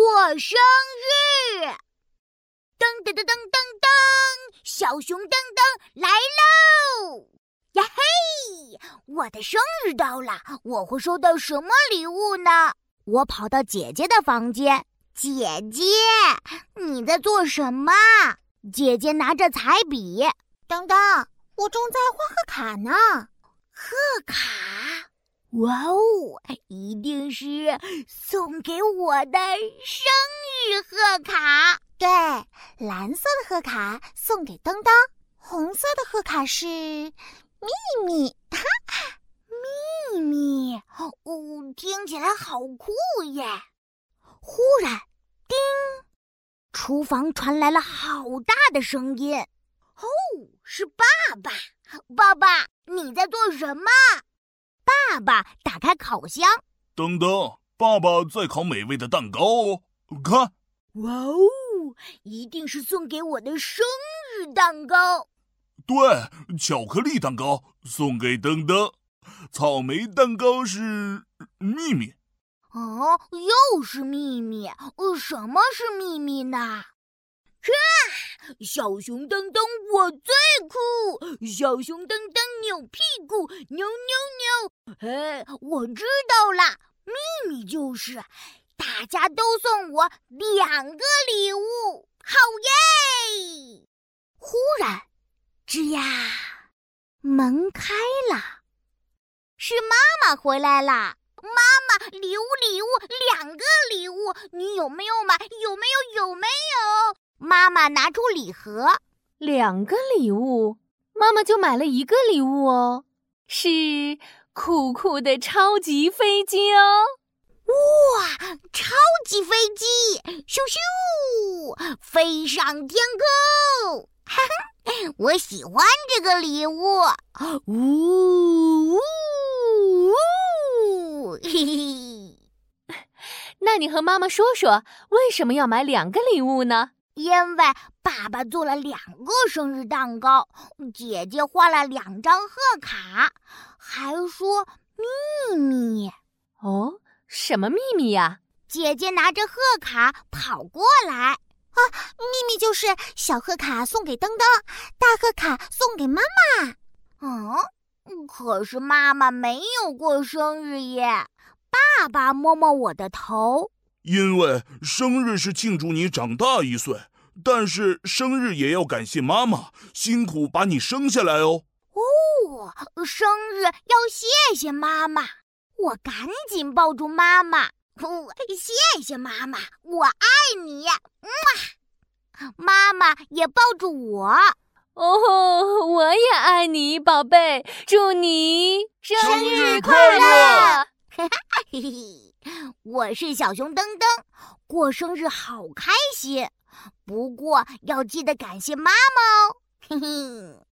过生日！噔噔噔噔噔噔，小熊噔噔来喽！呀嘿，我的生日到了，我会收到什么礼物呢？我跑到姐姐的房间，姐姐，你在做什么？姐姐拿着彩笔，噔噔，我正在画贺卡呢。贺卡。哇哦，一定是送给我的生日贺卡。对，蓝色的贺卡送给当当，红色的贺卡是秘密。哈，秘密哦，听起来好酷耶！忽然，叮，厨房传来了好大的声音。哦，是爸爸！爸爸，你在做什么？爸爸打开烤箱，噔噔，爸爸在烤美味的蛋糕哦。看，哇哦，一定是送给我的生日蛋糕。对，巧克力蛋糕送给噔噔，草莓蛋糕是秘密。哦，又是秘密。什么是秘密呢？啊！小熊噔噔，我最酷！小熊噔噔，扭屁股，扭扭扭！哎，我知道了，秘密就是大家都送我两个礼物，好耶！忽然，吱呀，门开了，是妈妈回来了。妈妈，礼物，礼物，两个礼物，你有没有买？有没有？有没有？妈妈拿出礼盒，两个礼物，妈妈就买了一个礼物哦，是酷酷的超级飞机哦！哇，超级飞机，咻咻，飞上天空！哈哈，我喜欢这个礼物，呜呜呜，嘿嘿。那你和妈妈说说，为什么要买两个礼物呢？因为爸爸做了两个生日蛋糕，姐姐画了两张贺卡，还说秘密。哦，什么秘密呀？姐姐拿着贺卡跑过来，啊，秘密就是小贺卡送给噔噔，大贺卡送给妈妈。嗯，可是妈妈没有过生日耶。爸爸摸摸我的头。因为生日是庆祝你长大一岁，但是生日也要感谢妈妈辛苦把你生下来哦。哦，生日要谢谢妈妈，我赶紧抱住妈妈。哦，谢谢妈妈，我爱你。哇，妈妈也抱住我。哦，我也爱你，宝贝。祝你生日快乐！哈 哈嘿嘿。我是小熊噔噔，过生日好开心，不过要记得感谢妈妈哦，嘿嘿。